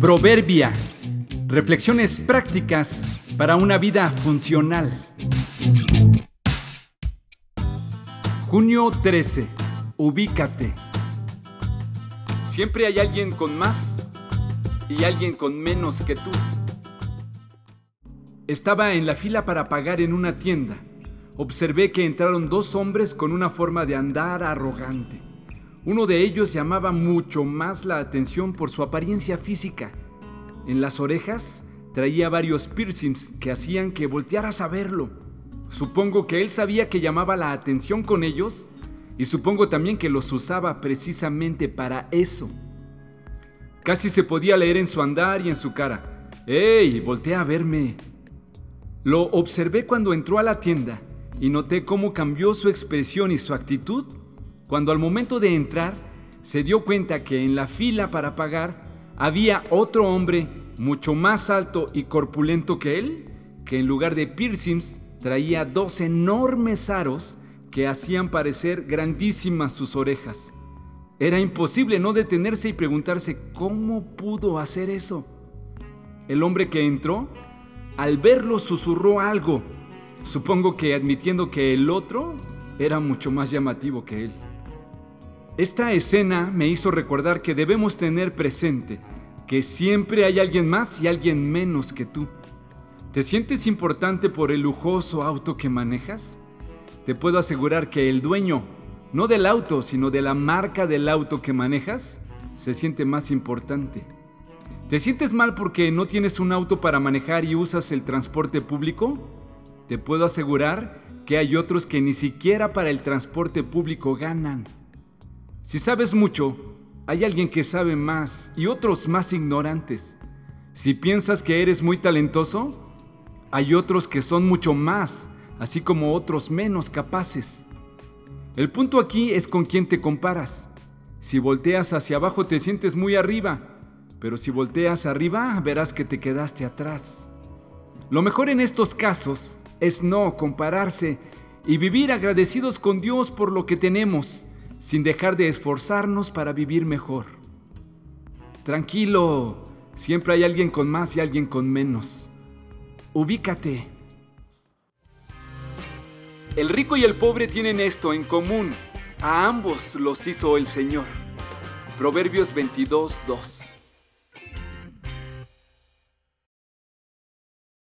Proverbia. Reflexiones prácticas para una vida funcional. Junio 13. Ubícate. Siempre hay alguien con más y alguien con menos que tú. Estaba en la fila para pagar en una tienda. Observé que entraron dos hombres con una forma de andar arrogante. Uno de ellos llamaba mucho más la atención por su apariencia física. En las orejas traía varios piercings que hacían que voltearas a verlo. Supongo que él sabía que llamaba la atención con ellos y supongo también que los usaba precisamente para eso. Casi se podía leer en su andar y en su cara. ¡Ey! Voltea a verme. Lo observé cuando entró a la tienda y noté cómo cambió su expresión y su actitud cuando al momento de entrar se dio cuenta que en la fila para pagar había otro hombre mucho más alto y corpulento que él, que en lugar de piercings traía dos enormes aros que hacían parecer grandísimas sus orejas. Era imposible no detenerse y preguntarse cómo pudo hacer eso. El hombre que entró, al verlo, susurró algo, supongo que admitiendo que el otro era mucho más llamativo que él. Esta escena me hizo recordar que debemos tener presente que siempre hay alguien más y alguien menos que tú. ¿Te sientes importante por el lujoso auto que manejas? Te puedo asegurar que el dueño, no del auto, sino de la marca del auto que manejas, se siente más importante. ¿Te sientes mal porque no tienes un auto para manejar y usas el transporte público? Te puedo asegurar que hay otros que ni siquiera para el transporte público ganan. Si sabes mucho, hay alguien que sabe más y otros más ignorantes. Si piensas que eres muy talentoso, hay otros que son mucho más, así como otros menos capaces. El punto aquí es con quién te comparas. Si volteas hacia abajo te sientes muy arriba, pero si volteas arriba verás que te quedaste atrás. Lo mejor en estos casos es no compararse y vivir agradecidos con Dios por lo que tenemos sin dejar de esforzarnos para vivir mejor. Tranquilo, siempre hay alguien con más y alguien con menos. Ubícate. El rico y el pobre tienen esto en común. A ambos los hizo el Señor. Proverbios 22, 2.